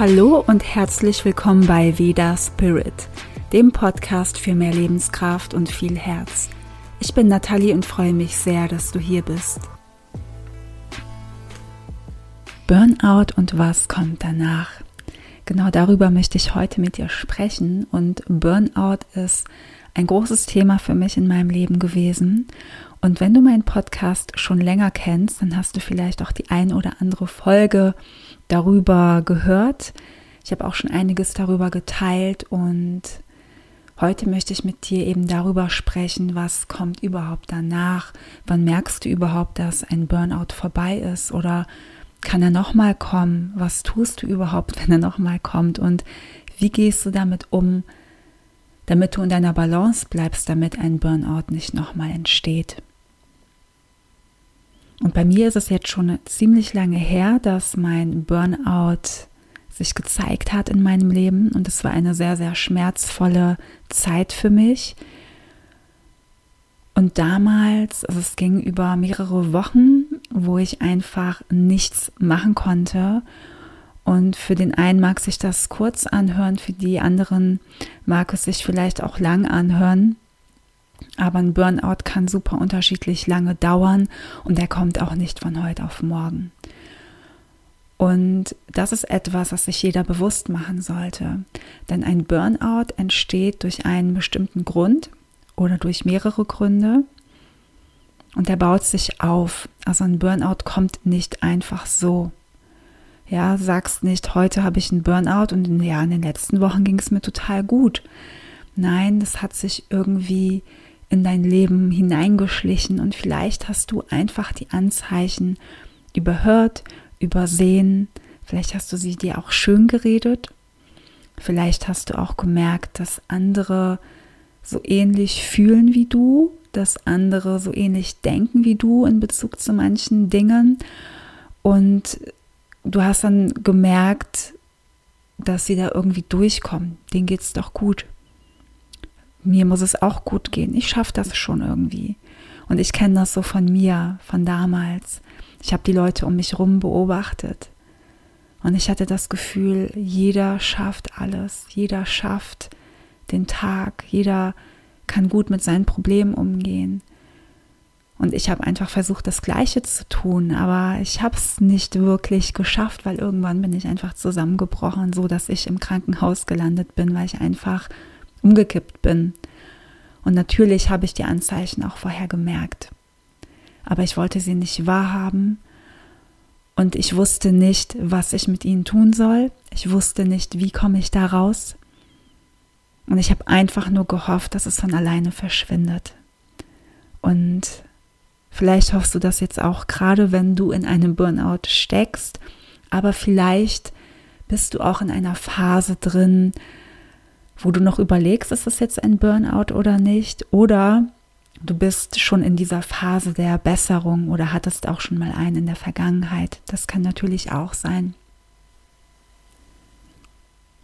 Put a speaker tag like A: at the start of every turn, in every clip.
A: Hallo und herzlich willkommen bei Veda Spirit, dem Podcast für mehr Lebenskraft und viel Herz. Ich bin Nathalie und freue mich sehr, dass du hier bist. Burnout und was kommt danach? Genau darüber möchte ich heute mit dir sprechen und Burnout ist ein großes Thema für mich in meinem Leben gewesen. Und wenn du meinen Podcast schon länger kennst, dann hast du vielleicht auch die ein oder andere Folge darüber gehört. Ich habe auch schon einiges darüber geteilt und heute möchte ich mit dir eben darüber sprechen, was kommt überhaupt danach. Wann merkst du überhaupt, dass ein Burnout vorbei ist oder kann er nochmal kommen? Was tust du überhaupt, wenn er nochmal kommt? Und wie gehst du damit um, damit du in deiner Balance bleibst, damit ein Burnout nicht nochmal entsteht? Und bei mir ist es jetzt schon ziemlich lange her, dass mein Burnout sich gezeigt hat in meinem Leben. Und es war eine sehr, sehr schmerzvolle Zeit für mich. Und damals, also es ging über mehrere Wochen, wo ich einfach nichts machen konnte. Und für den einen mag sich das kurz anhören, für die anderen mag es sich vielleicht auch lang anhören. Aber ein Burnout kann super unterschiedlich lange dauern und der kommt auch nicht von heute auf morgen. Und das ist etwas, was sich jeder bewusst machen sollte. Denn ein Burnout entsteht durch einen bestimmten Grund oder durch mehrere Gründe. Und der baut sich auf. Also ein Burnout kommt nicht einfach so. Ja, sagst nicht, heute habe ich einen Burnout und ja, in den letzten Wochen ging es mir total gut. Nein, das hat sich irgendwie in dein Leben hineingeschlichen und vielleicht hast du einfach die Anzeichen überhört, übersehen, vielleicht hast du sie dir auch schön geredet, vielleicht hast du auch gemerkt, dass andere so ähnlich fühlen wie du, dass andere so ähnlich denken wie du in Bezug zu manchen Dingen. Und du hast dann gemerkt, dass sie da irgendwie durchkommen. Denen geht es doch gut mir muss es auch gut gehen. Ich schaffe das schon irgendwie. Und ich kenne das so von mir, von damals. Ich habe die Leute um mich herum beobachtet. Und ich hatte das Gefühl, jeder schafft alles. Jeder schafft den Tag. Jeder kann gut mit seinen Problemen umgehen. Und ich habe einfach versucht, das Gleiche zu tun, aber ich habe es nicht wirklich geschafft, weil irgendwann bin ich einfach zusammengebrochen, so dass ich im Krankenhaus gelandet bin, weil ich einfach umgekippt bin. Und natürlich habe ich die Anzeichen auch vorher gemerkt. Aber ich wollte sie nicht wahrhaben und ich wusste nicht, was ich mit ihnen tun soll. Ich wusste nicht, wie komme ich da raus. Und ich habe einfach nur gehofft, dass es von alleine verschwindet. Und vielleicht hoffst du das jetzt auch, gerade wenn du in einem Burnout steckst, aber vielleicht bist du auch in einer Phase drin, wo du noch überlegst, ist das jetzt ein Burnout oder nicht? Oder du bist schon in dieser Phase der Besserung oder hattest auch schon mal einen in der Vergangenheit. Das kann natürlich auch sein.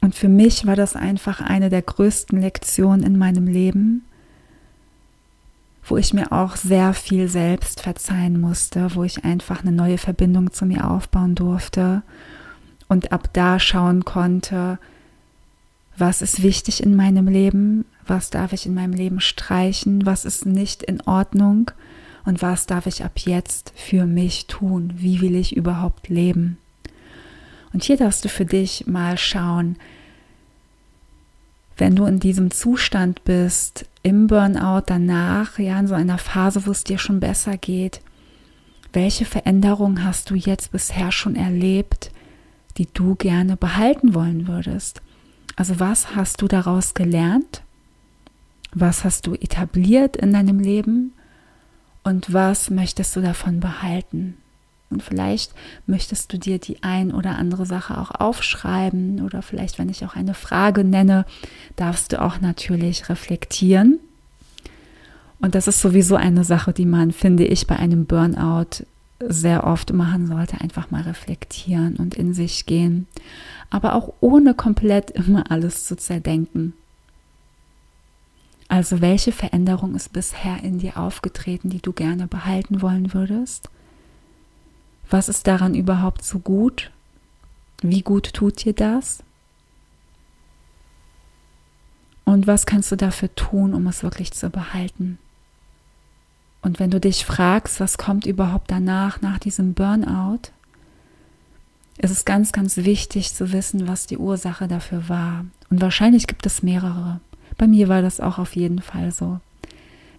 A: Und für mich war das einfach eine der größten Lektionen in meinem Leben, wo ich mir auch sehr viel selbst verzeihen musste, wo ich einfach eine neue Verbindung zu mir aufbauen durfte und ab da schauen konnte, was ist wichtig in meinem Leben, was darf ich in meinem Leben streichen, was ist nicht in Ordnung und was darf ich ab jetzt für mich tun, wie will ich überhaupt leben. Und hier darfst du für dich mal schauen, wenn du in diesem Zustand bist, im Burnout danach, ja, in so einer Phase, wo es dir schon besser geht, welche Veränderungen hast du jetzt bisher schon erlebt, die du gerne behalten wollen würdest? Also was hast du daraus gelernt? Was hast du etabliert in deinem Leben? Und was möchtest du davon behalten? Und vielleicht möchtest du dir die ein oder andere Sache auch aufschreiben oder vielleicht, wenn ich auch eine Frage nenne, darfst du auch natürlich reflektieren. Und das ist sowieso eine Sache, die man, finde ich, bei einem Burnout sehr oft machen sollte, einfach mal reflektieren und in sich gehen, aber auch ohne komplett immer alles zu zerdenken. Also welche Veränderung ist bisher in dir aufgetreten, die du gerne behalten wollen würdest? Was ist daran überhaupt so gut? Wie gut tut dir das? Und was kannst du dafür tun, um es wirklich zu behalten? Und wenn du dich fragst, was kommt überhaupt danach, nach diesem Burnout, ist es ganz, ganz wichtig zu wissen, was die Ursache dafür war. Und wahrscheinlich gibt es mehrere. Bei mir war das auch auf jeden Fall so.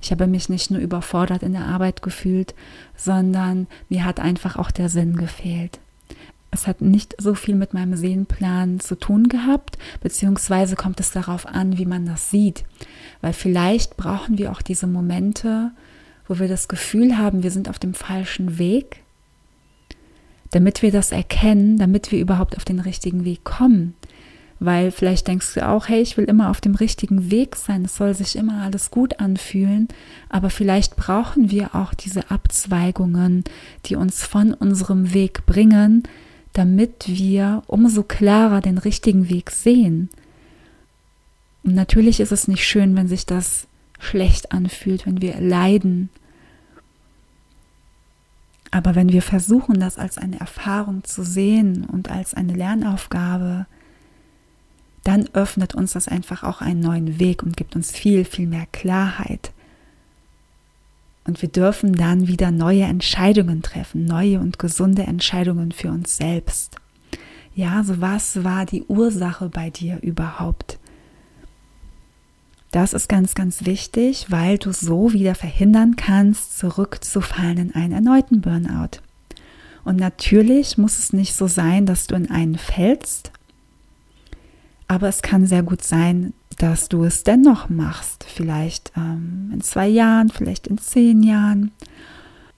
A: Ich habe mich nicht nur überfordert in der Arbeit gefühlt, sondern mir hat einfach auch der Sinn gefehlt. Es hat nicht so viel mit meinem Seelenplan zu tun gehabt, beziehungsweise kommt es darauf an, wie man das sieht. Weil vielleicht brauchen wir auch diese Momente, wo wir das Gefühl haben, wir sind auf dem falschen Weg, damit wir das erkennen, damit wir überhaupt auf den richtigen Weg kommen. Weil vielleicht denkst du auch, hey, ich will immer auf dem richtigen Weg sein, es soll sich immer alles gut anfühlen, aber vielleicht brauchen wir auch diese Abzweigungen, die uns von unserem Weg bringen, damit wir umso klarer den richtigen Weg sehen. Und natürlich ist es nicht schön, wenn sich das schlecht anfühlt, wenn wir leiden. Aber wenn wir versuchen, das als eine Erfahrung zu sehen und als eine Lernaufgabe, dann öffnet uns das einfach auch einen neuen Weg und gibt uns viel, viel mehr Klarheit. Und wir dürfen dann wieder neue Entscheidungen treffen, neue und gesunde Entscheidungen für uns selbst. Ja, so was war die Ursache bei dir überhaupt? Das ist ganz, ganz wichtig, weil du so wieder verhindern kannst, zurückzufallen in einen erneuten Burnout. Und natürlich muss es nicht so sein, dass du in einen fällst, aber es kann sehr gut sein, dass du es dennoch machst, vielleicht ähm, in zwei Jahren, vielleicht in zehn Jahren.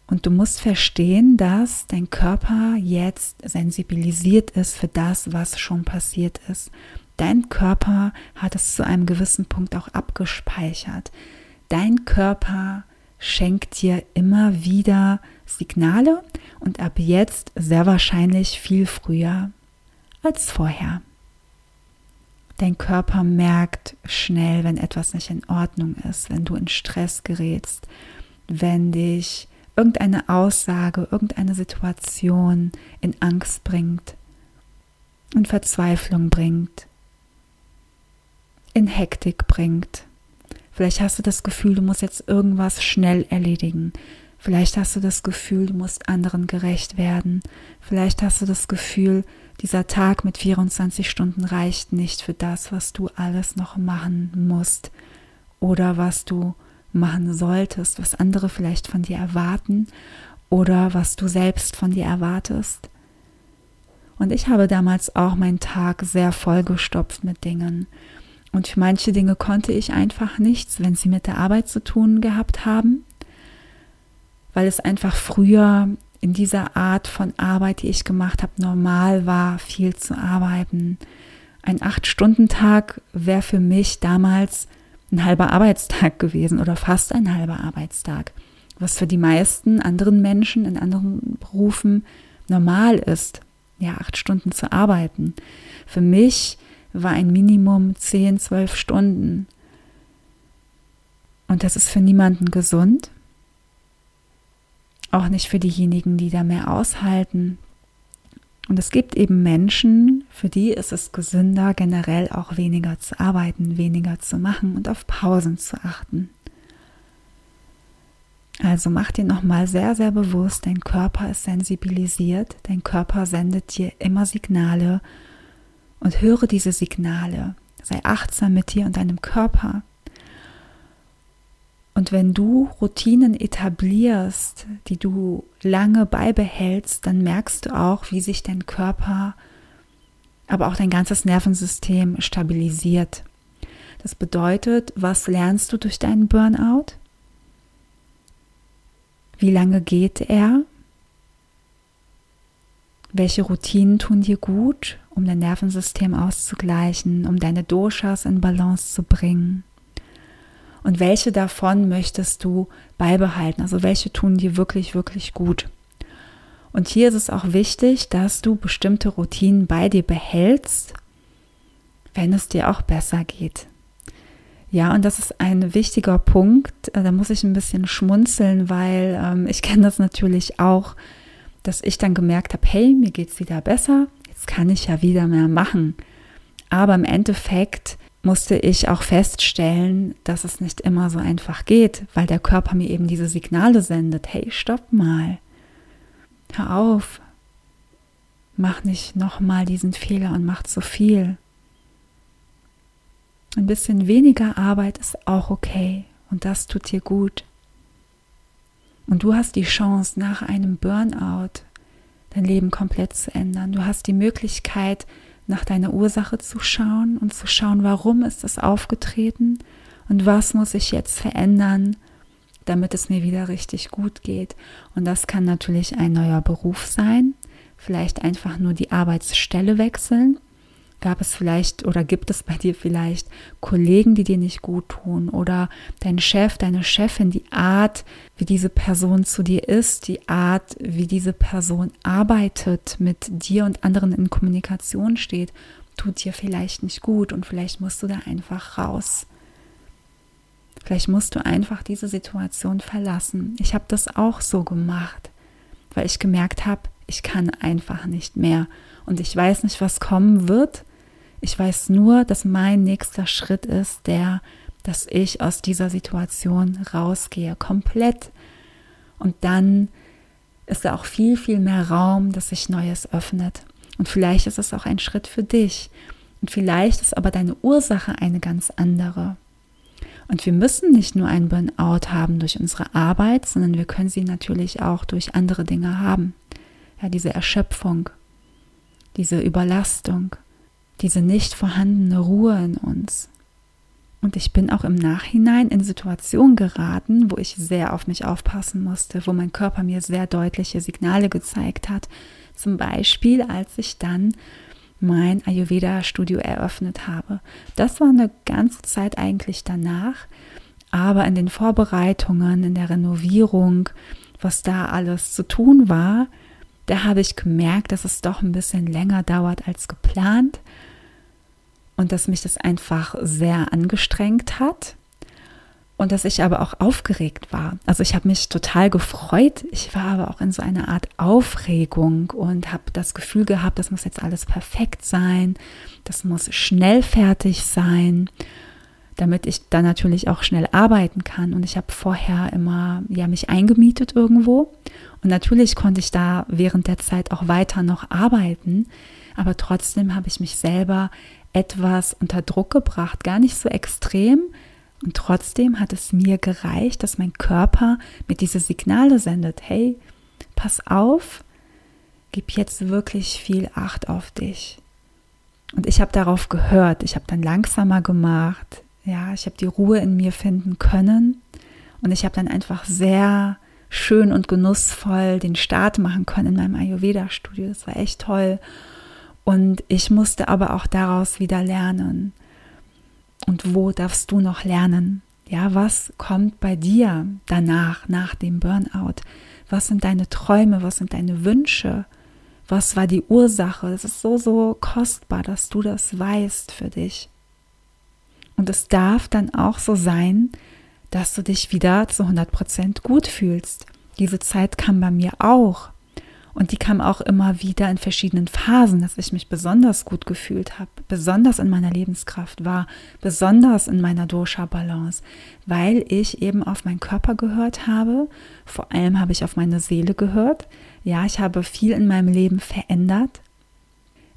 A: Und du musst verstehen, dass dein Körper jetzt sensibilisiert ist für das, was schon passiert ist. Dein Körper hat es zu einem gewissen Punkt auch abgespeichert. Dein Körper schenkt dir immer wieder Signale und ab jetzt sehr wahrscheinlich viel früher als vorher. Dein Körper merkt schnell, wenn etwas nicht in Ordnung ist, wenn du in Stress gerätst, wenn dich irgendeine Aussage, irgendeine Situation in Angst bringt, in Verzweiflung bringt, in Hektik bringt. Vielleicht hast du das Gefühl, du musst jetzt irgendwas schnell erledigen. Vielleicht hast du das Gefühl, du musst anderen gerecht werden. Vielleicht hast du das Gefühl, dieser Tag mit 24 Stunden reicht nicht für das, was du alles noch machen musst oder was du machen solltest, was andere vielleicht von dir erwarten oder was du selbst von dir erwartest. Und ich habe damals auch meinen Tag sehr vollgestopft mit Dingen. Und für manche Dinge konnte ich einfach nichts, wenn sie mit der Arbeit zu tun gehabt haben, weil es einfach früher in dieser Art von Arbeit, die ich gemacht habe, normal war, viel zu arbeiten. Ein Acht-Stunden-Tag wäre für mich damals ein halber Arbeitstag gewesen oder fast ein halber Arbeitstag, was für die meisten anderen Menschen in anderen Berufen normal ist, ja, acht Stunden zu arbeiten. Für mich war ein Minimum zehn, zwölf Stunden. Und das ist für niemanden gesund. Auch nicht für diejenigen, die da mehr aushalten. Und es gibt eben Menschen, für die ist es gesünder, generell auch weniger zu arbeiten, weniger zu machen und auf Pausen zu achten. Also mach dir nochmal sehr, sehr bewusst, dein Körper ist sensibilisiert, dein Körper sendet dir immer Signale und höre diese Signale. Sei achtsam mit dir und deinem Körper. Und wenn du Routinen etablierst, die du lange beibehältst, dann merkst du auch, wie sich dein Körper, aber auch dein ganzes Nervensystem stabilisiert. Das bedeutet, was lernst du durch deinen Burnout? Wie lange geht er? Welche Routinen tun dir gut, um dein Nervensystem auszugleichen, um deine Doshas in Balance zu bringen? Und welche davon möchtest du beibehalten? Also welche tun dir wirklich, wirklich gut? Und hier ist es auch wichtig, dass du bestimmte Routinen bei dir behältst, wenn es dir auch besser geht. Ja, und das ist ein wichtiger Punkt. Äh, da muss ich ein bisschen schmunzeln, weil ähm, ich kenne das natürlich auch, dass ich dann gemerkt habe, hey, mir geht es wieder besser. das kann ich ja wieder mehr machen. Aber im Endeffekt musste ich auch feststellen, dass es nicht immer so einfach geht, weil der Körper mir eben diese Signale sendet. Hey, stopp mal. Hör auf. Mach nicht nochmal diesen Fehler und mach zu viel. Ein bisschen weniger Arbeit ist auch okay und das tut dir gut. Und du hast die Chance, nach einem Burnout dein Leben komplett zu ändern. Du hast die Möglichkeit, nach deiner Ursache zu schauen und zu schauen, warum ist es aufgetreten und was muss ich jetzt verändern, damit es mir wieder richtig gut geht. Und das kann natürlich ein neuer Beruf sein, vielleicht einfach nur die Arbeitsstelle wechseln Gab es vielleicht oder gibt es bei dir vielleicht Kollegen, die dir nicht gut tun oder dein Chef, deine Chefin, die Art, wie diese Person zu dir ist, die Art, wie diese Person arbeitet, mit dir und anderen in Kommunikation steht, tut dir vielleicht nicht gut und vielleicht musst du da einfach raus. Vielleicht musst du einfach diese Situation verlassen. Ich habe das auch so gemacht, weil ich gemerkt habe, ich kann einfach nicht mehr und ich weiß nicht, was kommen wird. Ich weiß nur, dass mein nächster Schritt ist der, dass ich aus dieser Situation rausgehe, komplett. Und dann ist da auch viel, viel mehr Raum, dass sich Neues öffnet. Und vielleicht ist es auch ein Schritt für dich. Und vielleicht ist aber deine Ursache eine ganz andere. Und wir müssen nicht nur einen Burnout haben durch unsere Arbeit, sondern wir können sie natürlich auch durch andere Dinge haben. Ja, diese Erschöpfung, diese Überlastung, diese nicht vorhandene Ruhe in uns. Und ich bin auch im Nachhinein in Situationen geraten, wo ich sehr auf mich aufpassen musste, wo mein Körper mir sehr deutliche Signale gezeigt hat. Zum Beispiel, als ich dann mein Ayurveda-Studio eröffnet habe. Das war eine ganze Zeit eigentlich danach, aber in den Vorbereitungen, in der Renovierung, was da alles zu tun war, da habe ich gemerkt, dass es doch ein bisschen länger dauert als geplant und dass mich das einfach sehr angestrengt hat und dass ich aber auch aufgeregt war. Also ich habe mich total gefreut, ich war aber auch in so einer Art Aufregung und habe das Gefühl gehabt, das muss jetzt alles perfekt sein, das muss schnell fertig sein, damit ich dann natürlich auch schnell arbeiten kann. Und ich habe vorher immer ja mich eingemietet irgendwo und natürlich konnte ich da während der Zeit auch weiter noch arbeiten, aber trotzdem habe ich mich selber etwas unter Druck gebracht, gar nicht so extrem. Und trotzdem hat es mir gereicht, dass mein Körper mir diese Signale sendet. Hey, pass auf, gib jetzt wirklich viel Acht auf dich. Und ich habe darauf gehört. Ich habe dann langsamer gemacht. Ja, ich habe die Ruhe in mir finden können. Und ich habe dann einfach sehr schön und genussvoll den Start machen können in meinem Ayurveda-Studio. Das war echt toll. Und ich musste aber auch daraus wieder lernen. Und wo darfst du noch lernen? Ja, was kommt bei dir danach, nach dem Burnout? Was sind deine Träume? Was sind deine Wünsche? Was war die Ursache? Es ist so, so kostbar, dass du das weißt für dich. Und es darf dann auch so sein, dass du dich wieder zu 100 Prozent gut fühlst. Diese Zeit kam bei mir auch. Und die kam auch immer wieder in verschiedenen Phasen, dass ich mich besonders gut gefühlt habe, besonders in meiner Lebenskraft war, besonders in meiner Dosha-Balance, weil ich eben auf meinen Körper gehört habe. Vor allem habe ich auf meine Seele gehört. Ja, ich habe viel in meinem Leben verändert.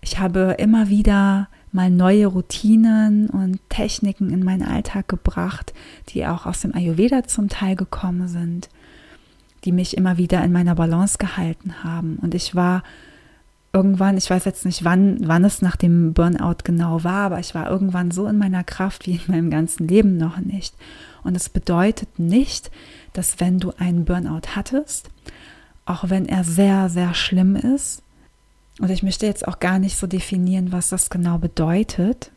A: Ich habe immer wieder mal neue Routinen und Techniken in meinen Alltag gebracht, die auch aus dem Ayurveda zum Teil gekommen sind die mich immer wieder in meiner Balance gehalten haben. Und ich war irgendwann, ich weiß jetzt nicht, wann, wann es nach dem Burnout genau war, aber ich war irgendwann so in meiner Kraft wie in meinem ganzen Leben noch nicht. Und es bedeutet nicht, dass wenn du einen Burnout hattest, auch wenn er sehr, sehr schlimm ist, und ich möchte jetzt auch gar nicht so definieren, was das genau bedeutet,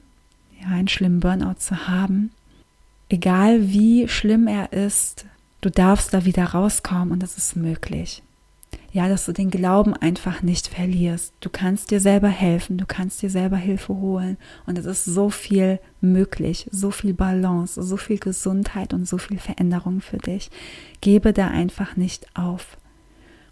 A: ja, einen schlimmen Burnout zu haben, egal wie schlimm er ist, Du darfst da wieder rauskommen und das ist möglich. Ja, dass du den Glauben einfach nicht verlierst. Du kannst dir selber helfen, du kannst dir selber Hilfe holen und es ist so viel möglich, so viel Balance, so viel Gesundheit und so viel Veränderung für dich. Gebe da einfach nicht auf.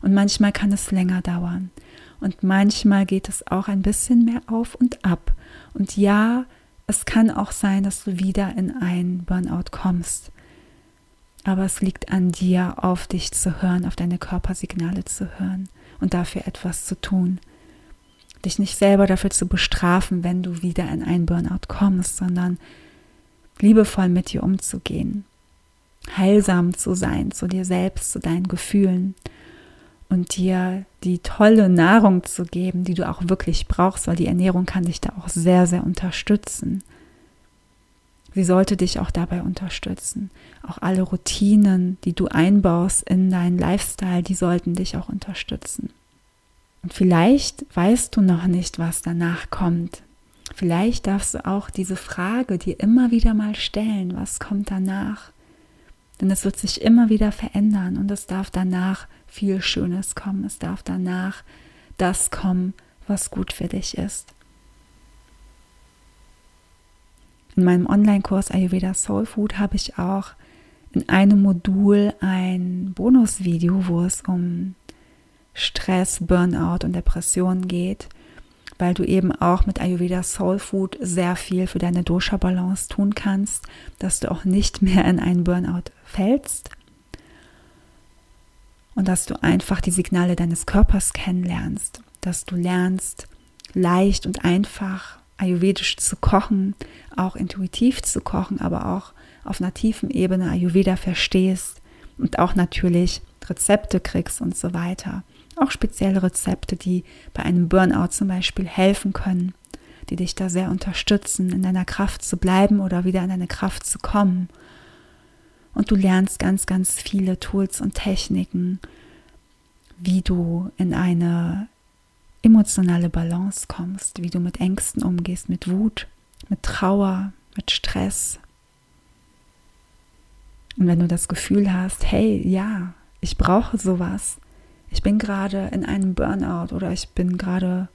A: Und manchmal kann es länger dauern. Und manchmal geht es auch ein bisschen mehr auf und ab. Und ja, es kann auch sein, dass du wieder in ein Burnout kommst. Aber es liegt an dir, auf dich zu hören, auf deine Körpersignale zu hören und dafür etwas zu tun. Dich nicht selber dafür zu bestrafen, wenn du wieder in einen Burnout kommst, sondern liebevoll mit dir umzugehen, heilsam zu sein zu dir selbst, zu deinen Gefühlen und dir die tolle Nahrung zu geben, die du auch wirklich brauchst, weil die Ernährung kann dich da auch sehr, sehr unterstützen. Sie sollte dich auch dabei unterstützen. Auch alle Routinen, die du einbaust in deinen Lifestyle, die sollten dich auch unterstützen. Und vielleicht weißt du noch nicht, was danach kommt. Vielleicht darfst du auch diese Frage dir immer wieder mal stellen, was kommt danach? Denn es wird sich immer wieder verändern und es darf danach viel Schönes kommen. Es darf danach das kommen, was gut für dich ist. In meinem Online-Kurs Ayurveda Soul Food habe ich auch in einem Modul ein Bonusvideo, wo es um Stress, Burnout und Depression geht, weil du eben auch mit Ayurveda Soul Food sehr viel für deine Dosha-Balance tun kannst, dass du auch nicht mehr in einen Burnout fällst und dass du einfach die Signale deines Körpers kennenlernst, dass du lernst, leicht und einfach ayurvedisch zu kochen, auch intuitiv zu kochen, aber auch auf einer tiefen Ebene Ayurveda verstehst und auch natürlich Rezepte kriegst und so weiter. Auch spezielle Rezepte, die bei einem Burnout zum Beispiel helfen können, die dich da sehr unterstützen, in deiner Kraft zu bleiben oder wieder in deine Kraft zu kommen. Und du lernst ganz, ganz viele Tools und Techniken, wie du in eine emotionale Balance kommst, wie du mit Ängsten umgehst, mit Wut, mit Trauer, mit Stress. Und wenn du das Gefühl hast, hey, ja, ich brauche sowas, ich bin gerade in einem Burnout oder ich bin gerade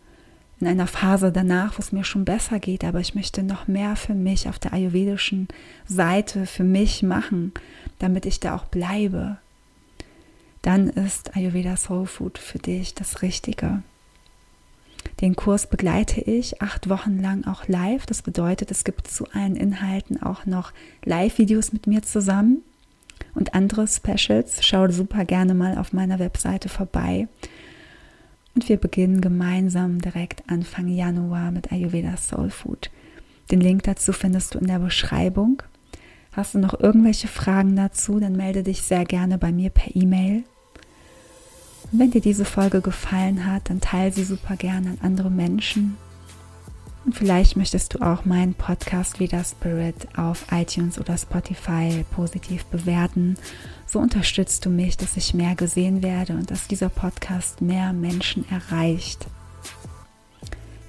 A: in einer Phase danach, wo es mir schon besser geht, aber ich möchte noch mehr für mich auf der ayurvedischen Seite für mich machen, damit ich da auch bleibe, dann ist Ayurveda Soul Food für dich das Richtige. Den Kurs begleite ich acht Wochen lang auch live. Das bedeutet, es gibt zu allen Inhalten auch noch Live-Videos mit mir zusammen und andere Specials. Schau super gerne mal auf meiner Webseite vorbei. Und wir beginnen gemeinsam direkt Anfang Januar mit Ayurveda Soul Food. Den Link dazu findest du in der Beschreibung. Hast du noch irgendwelche Fragen dazu, dann melde dich sehr gerne bei mir per E-Mail und wenn dir diese Folge gefallen hat, dann teile sie super gerne an andere Menschen. Und vielleicht möchtest du auch meinen Podcast Veda Spirit auf iTunes oder Spotify positiv bewerten. So unterstützt du mich, dass ich mehr gesehen werde und dass dieser Podcast mehr Menschen erreicht.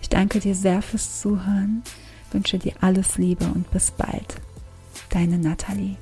A: Ich danke dir sehr fürs Zuhören, wünsche dir alles Liebe und bis bald. Deine Nathalie.